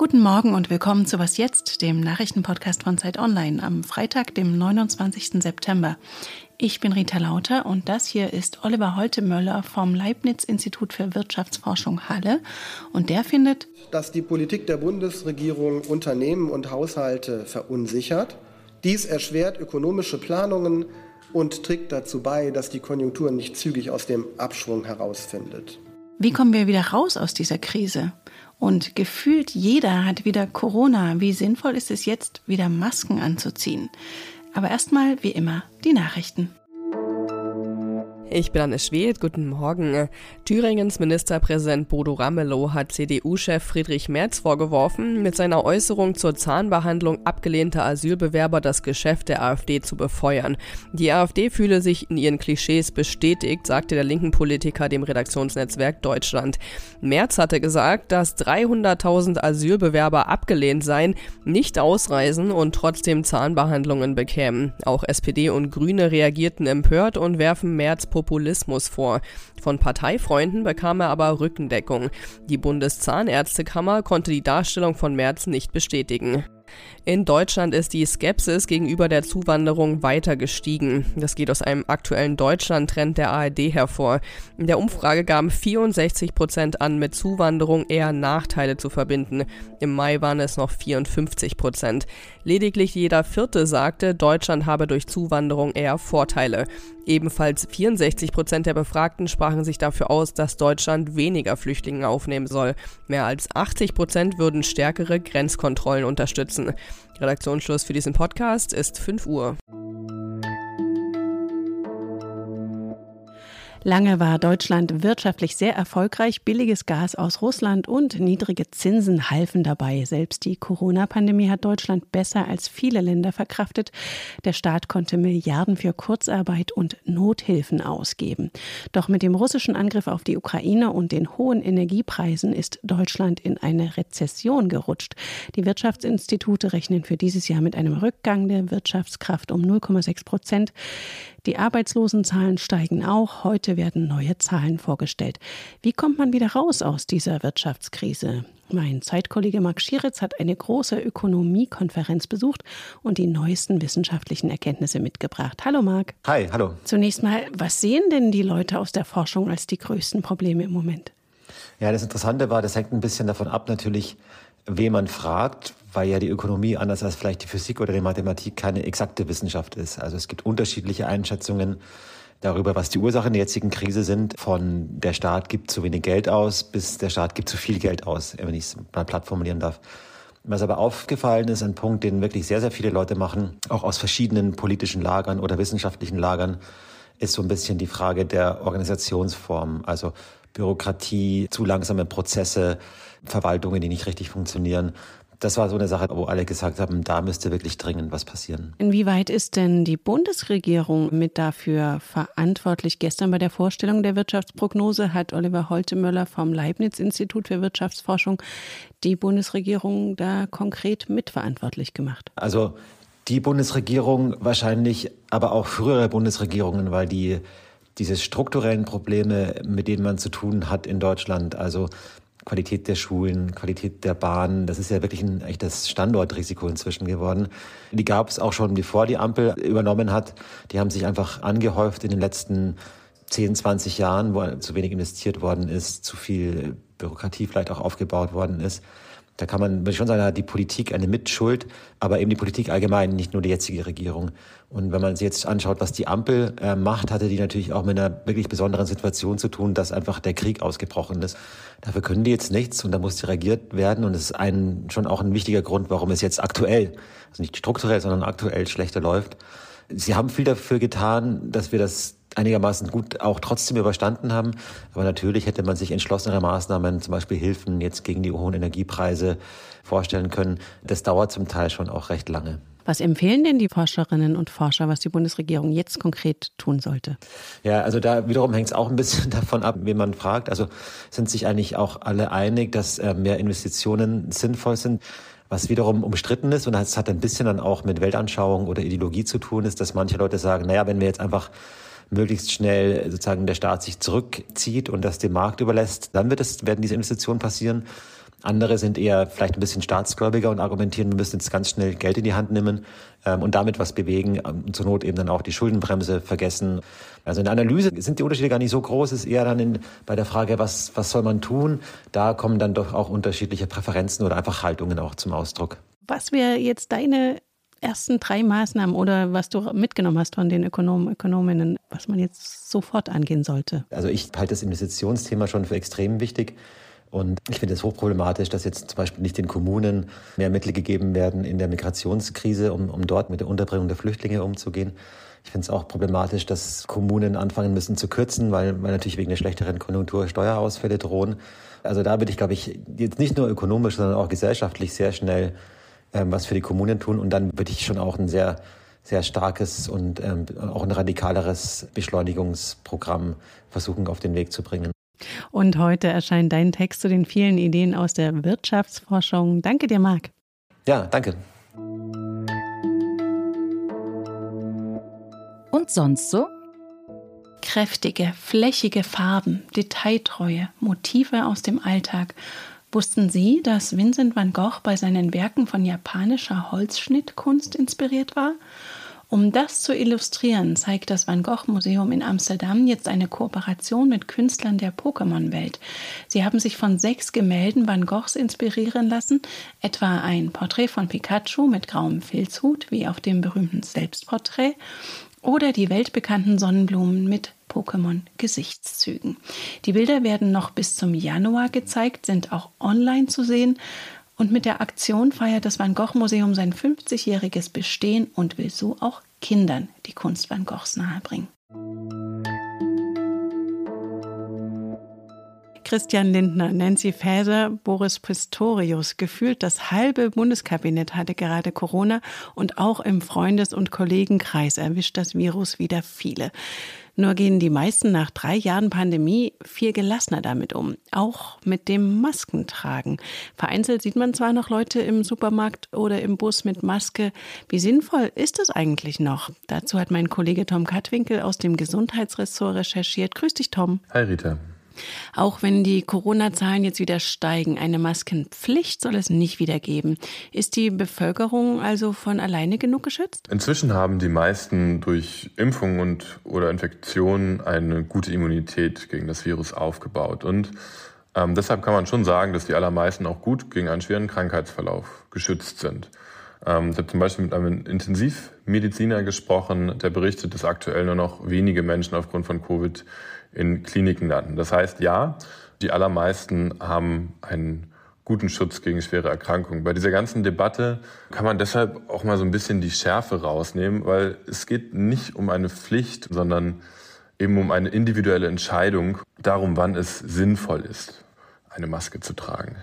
Guten Morgen und willkommen zu Was jetzt, dem Nachrichtenpodcast von Zeit Online am Freitag, dem 29. September. Ich bin Rita Lauter und das hier ist Oliver Holtemöller vom Leibniz-Institut für Wirtschaftsforschung Halle. Und der findet, dass die Politik der Bundesregierung Unternehmen und Haushalte verunsichert. Dies erschwert ökonomische Planungen und trägt dazu bei, dass die Konjunktur nicht zügig aus dem Abschwung herausfindet. Wie kommen wir wieder raus aus dieser Krise? Und gefühlt jeder hat wieder Corona. Wie sinnvoll ist es jetzt, wieder Masken anzuziehen? Aber erstmal, wie immer, die Nachrichten. Ich bin Anne Schwedt, guten Morgen. Thüringens Ministerpräsident Bodo Ramelow hat CDU-Chef Friedrich Merz vorgeworfen, mit seiner Äußerung zur Zahnbehandlung abgelehnter Asylbewerber das Geschäft der AfD zu befeuern. Die AfD fühle sich in ihren Klischees bestätigt, sagte der linken Politiker dem Redaktionsnetzwerk Deutschland. Merz hatte gesagt, dass 300.000 Asylbewerber abgelehnt seien, nicht ausreisen und trotzdem Zahnbehandlungen bekämen. Auch SPD und Grüne reagierten empört und werfen Merz Populismus vor. Von Parteifreunden bekam er aber Rückendeckung. Die Bundeszahnärztekammer konnte die Darstellung von Merz nicht bestätigen. In Deutschland ist die Skepsis gegenüber der Zuwanderung weiter gestiegen. Das geht aus einem aktuellen Deutschland-Trend der ARD hervor. In der Umfrage gaben 64 Prozent an, mit Zuwanderung eher Nachteile zu verbinden. Im Mai waren es noch 54 Prozent. Lediglich jeder Vierte sagte, Deutschland habe durch Zuwanderung eher Vorteile. Ebenfalls 64 Prozent der Befragten sprachen sich dafür aus, dass Deutschland weniger Flüchtlinge aufnehmen soll. Mehr als 80 Prozent würden stärkere Grenzkontrollen unterstützen. Redaktionsschluss für diesen Podcast ist 5 Uhr. Lange war Deutschland wirtschaftlich sehr erfolgreich. Billiges Gas aus Russland und niedrige Zinsen halfen dabei. Selbst die Corona-Pandemie hat Deutschland besser als viele Länder verkraftet. Der Staat konnte Milliarden für Kurzarbeit und Nothilfen ausgeben. Doch mit dem russischen Angriff auf die Ukraine und den hohen Energiepreisen ist Deutschland in eine Rezession gerutscht. Die Wirtschaftsinstitute rechnen für dieses Jahr mit einem Rückgang der Wirtschaftskraft um 0,6 Prozent. Die Arbeitslosenzahlen steigen auch. Heute werden neue Zahlen vorgestellt. Wie kommt man wieder raus aus dieser Wirtschaftskrise? Mein Zeitkollege Marc Schieritz hat eine große Ökonomiekonferenz besucht und die neuesten wissenschaftlichen Erkenntnisse mitgebracht. Hallo Marc. Hi, hallo. Zunächst mal, was sehen denn die Leute aus der Forschung als die größten Probleme im Moment? Ja, das Interessante war, das hängt ein bisschen davon ab, natürlich, wen man fragt, weil ja die Ökonomie anders als vielleicht die Physik oder die Mathematik keine exakte Wissenschaft ist. Also es gibt unterschiedliche Einschätzungen darüber, was die Ursachen der jetzigen Krise sind, von der Staat gibt zu wenig Geld aus bis der Staat gibt zu viel Geld aus, wenn ich es mal platt formulieren darf. Was aber aufgefallen ist, ein Punkt, den wirklich sehr, sehr viele Leute machen, auch aus verschiedenen politischen Lagern oder wissenschaftlichen Lagern, ist so ein bisschen die Frage der Organisationsform. Also Bürokratie, zu langsame Prozesse, Verwaltungen, die nicht richtig funktionieren. Das war so eine Sache, wo alle gesagt haben, da müsste wirklich dringend was passieren. Inwieweit ist denn die Bundesregierung mit dafür verantwortlich? Gestern bei der Vorstellung der Wirtschaftsprognose hat Oliver Holtemöller vom Leibniz-Institut für Wirtschaftsforschung die Bundesregierung da konkret mitverantwortlich gemacht. Also die Bundesregierung wahrscheinlich, aber auch frühere Bundesregierungen, weil die diese strukturellen Probleme, mit denen man zu tun hat in Deutschland, also Qualität der Schulen, Qualität der Bahnen, das ist ja wirklich ein echtes Standortrisiko inzwischen geworden. Die gab es auch schon, bevor die Ampel übernommen hat. Die haben sich einfach angehäuft in den letzten 10, 20 Jahren, wo zu wenig investiert worden ist, zu viel Bürokratie vielleicht auch aufgebaut worden ist. Da kann man würde ich schon sagen, hat die Politik eine Mitschuld, aber eben die Politik allgemein, nicht nur die jetzige Regierung. Und wenn man sich jetzt anschaut, was die Ampel äh, macht, hatte die natürlich auch mit einer wirklich besonderen Situation zu tun, dass einfach der Krieg ausgebrochen ist. Dafür können die jetzt nichts und da muss reagiert werden. Und das ist ein, schon auch ein wichtiger Grund, warum es jetzt aktuell, also nicht strukturell, sondern aktuell schlechter läuft. Sie haben viel dafür getan, dass wir das einigermaßen gut auch trotzdem überstanden haben. Aber natürlich hätte man sich entschlossenere Maßnahmen, zum Beispiel Hilfen jetzt gegen die hohen Energiepreise vorstellen können. Das dauert zum Teil schon auch recht lange. Was empfehlen denn die Forscherinnen und Forscher, was die Bundesregierung jetzt konkret tun sollte? Ja, also da wiederum hängt es auch ein bisschen davon ab, wen man fragt. Also sind sich eigentlich auch alle einig, dass äh, mehr Investitionen sinnvoll sind. Was wiederum umstritten ist, und das hat ein bisschen dann auch mit Weltanschauung oder Ideologie zu tun, ist, dass manche Leute sagen, naja, wenn wir jetzt einfach möglichst schnell sozusagen der Staat sich zurückzieht und das dem Markt überlässt, dann wird es, werden diese Investitionen passieren. Andere sind eher vielleicht ein bisschen staatsgläubiger und argumentieren, wir müssen jetzt ganz schnell Geld in die Hand nehmen ähm, und damit was bewegen ähm, und zur Not eben dann auch die Schuldenbremse vergessen. Also in der Analyse sind die Unterschiede gar nicht so groß, es ist eher dann in, bei der Frage, was, was soll man tun? Da kommen dann doch auch unterschiedliche Präferenzen oder einfach Haltungen auch zum Ausdruck. Was wäre jetzt deine ersten drei Maßnahmen oder was du mitgenommen hast von den Ökonomen, Ökonominnen, was man jetzt sofort angehen sollte? Also ich halte das Investitionsthema schon für extrem wichtig. Und ich finde es hochproblematisch, dass jetzt zum Beispiel nicht den Kommunen mehr Mittel gegeben werden in der Migrationskrise, um, um dort mit der Unterbringung der Flüchtlinge umzugehen. Ich finde es auch problematisch, dass Kommunen anfangen müssen zu kürzen, weil, weil natürlich wegen der schlechteren Konjunktur Steuerausfälle drohen. Also da würde ich, glaube ich, jetzt nicht nur ökonomisch, sondern auch gesellschaftlich sehr schnell ähm, was für die Kommunen tun. Und dann würde ich schon auch ein sehr, sehr starkes und ähm, auch ein radikaleres Beschleunigungsprogramm versuchen auf den Weg zu bringen. Und heute erscheint dein Text zu den vielen Ideen aus der Wirtschaftsforschung. Danke dir, Marc. Ja, danke. Und sonst so? Kräftige, flächige Farben, Detailtreue, Motive aus dem Alltag Wussten Sie, dass Vincent van Gogh bei seinen Werken von japanischer Holzschnittkunst inspiriert war? Um das zu illustrieren, zeigt das Van Gogh Museum in Amsterdam jetzt eine Kooperation mit Künstlern der Pokémon-Welt. Sie haben sich von sechs Gemälden Van Goghs inspirieren lassen, etwa ein Porträt von Pikachu mit grauem Filzhut, wie auf dem berühmten Selbstporträt, oder die weltbekannten Sonnenblumen mit Pokémon-Gesichtszügen. Die Bilder werden noch bis zum Januar gezeigt, sind auch online zu sehen. Und mit der Aktion feiert das Van Gogh Museum sein 50-jähriges Bestehen und will so auch Kindern die Kunst Van Goghs nahebringen. Christian Lindner, Nancy Faeser, Boris Pistorius. Gefühlt das halbe Bundeskabinett hatte gerade Corona und auch im Freundes- und Kollegenkreis erwischt das Virus wieder viele. Nur gehen die meisten nach drei Jahren Pandemie viel gelassener damit um, auch mit dem Maskentragen. Vereinzelt sieht man zwar noch Leute im Supermarkt oder im Bus mit Maske. Wie sinnvoll ist es eigentlich noch? Dazu hat mein Kollege Tom Katwinkel aus dem Gesundheitsressort recherchiert. Grüß dich, Tom. Hi, Rita. Auch wenn die Corona-Zahlen jetzt wieder steigen, eine Maskenpflicht soll es nicht wieder geben. Ist die Bevölkerung also von alleine genug geschützt? Inzwischen haben die meisten durch Impfungen und oder Infektionen eine gute Immunität gegen das Virus aufgebaut. Und ähm, deshalb kann man schon sagen, dass die allermeisten auch gut gegen einen schweren Krankheitsverlauf geschützt sind. Ähm, ich habe zum Beispiel mit einem Intensivmediziner gesprochen, der berichtet, dass aktuell nur noch wenige Menschen aufgrund von Covid in Kliniken landen. Das heißt, ja, die allermeisten haben einen guten Schutz gegen schwere Erkrankungen. Bei dieser ganzen Debatte kann man deshalb auch mal so ein bisschen die Schärfe rausnehmen, weil es geht nicht um eine Pflicht, sondern eben um eine individuelle Entscheidung darum, wann es sinnvoll ist, eine Maske zu tragen.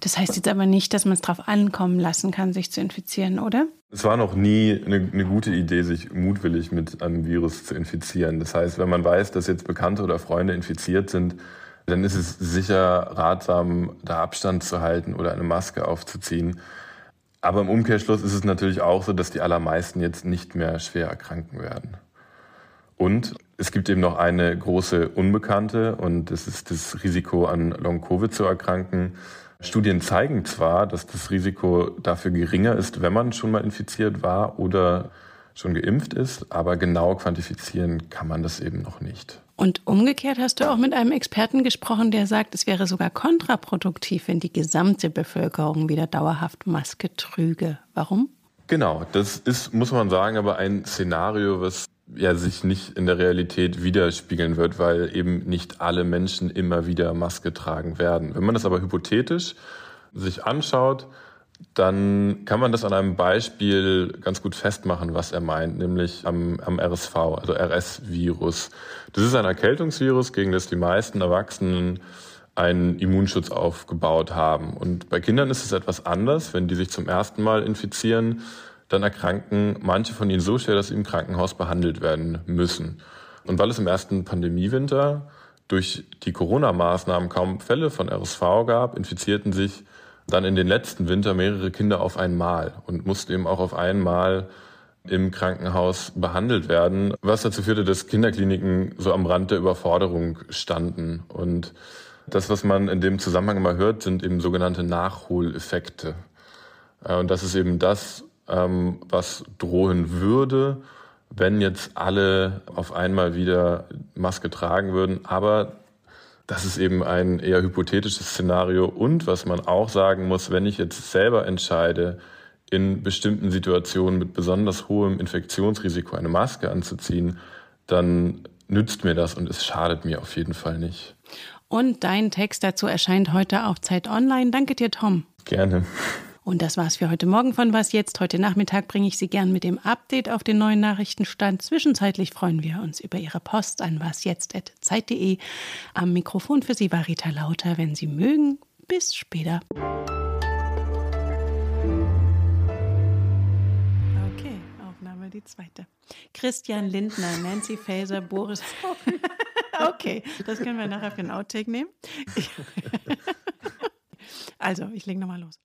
Das heißt jetzt aber nicht, dass man es darauf ankommen lassen kann, sich zu infizieren, oder? Es war noch nie eine, eine, gute Idee, sich mutwillig mit einem Virus zu infizieren. Das heißt, wenn man weiß, dass jetzt Bekannte oder Freunde infiziert sind, dann ist es sicher ratsam, da Abstand zu halten oder eine Maske aufzuziehen. Aber im Umkehrschluss ist es natürlich auch so, dass die allermeisten jetzt nicht mehr schwer erkranken werden. Und es gibt eben noch eine große Unbekannte und das ist das Risiko an Long-Covid zu erkranken. Studien zeigen zwar, dass das Risiko dafür geringer ist, wenn man schon mal infiziert war oder schon geimpft ist, aber genau quantifizieren kann man das eben noch nicht. Und umgekehrt hast du auch mit einem Experten gesprochen, der sagt, es wäre sogar kontraproduktiv, wenn die gesamte Bevölkerung wieder dauerhaft Maske trüge. Warum? Genau, das ist, muss man sagen, aber ein Szenario, was ja sich nicht in der Realität widerspiegeln wird, weil eben nicht alle Menschen immer wieder Maske tragen werden. Wenn man das aber hypothetisch sich anschaut, dann kann man das an einem Beispiel ganz gut festmachen, was er meint, nämlich am, am RSV, also RS-Virus. Das ist ein Erkältungsvirus, gegen das die meisten Erwachsenen einen Immunschutz aufgebaut haben. Und bei Kindern ist es etwas anders, wenn die sich zum ersten Mal infizieren dann erkranken manche von ihnen so schwer, dass sie im Krankenhaus behandelt werden müssen. Und weil es im ersten Pandemiewinter durch die Corona-Maßnahmen kaum Fälle von RSV gab, infizierten sich dann in den letzten Winter mehrere Kinder auf einmal und mussten eben auch auf einmal im Krankenhaus behandelt werden, was dazu führte, dass Kinderkliniken so am Rand der Überforderung standen. Und Das, was man in dem Zusammenhang immer hört, sind eben sogenannte Nachholeffekte. Äh, und das ist eben das, ähm, was drohen würde, wenn jetzt alle auf einmal wieder Maske tragen würden. Aber das ist eben ein eher hypothetisches Szenario. Und was man auch sagen muss, wenn ich jetzt selber entscheide, in bestimmten Situationen mit besonders hohem Infektionsrisiko eine Maske anzuziehen, dann nützt mir das und es schadet mir auf jeden Fall nicht. Und dein Text dazu erscheint heute auf Zeit Online. Danke dir, Tom. Gerne. Und das war's für heute Morgen von Was Jetzt. Heute Nachmittag bringe ich Sie gern mit dem Update auf den neuen Nachrichtenstand. Zwischenzeitlich freuen wir uns über Ihre Post an wasjetzt.zeit.de. Am Mikrofon für Sie war Rita Lauter. Wenn Sie mögen, bis später. Okay, Aufnahme die zweite. Christian Lindner, Nancy Faeser, Boris. okay, das können wir nachher für den Outtake nehmen. also, ich lege nochmal los.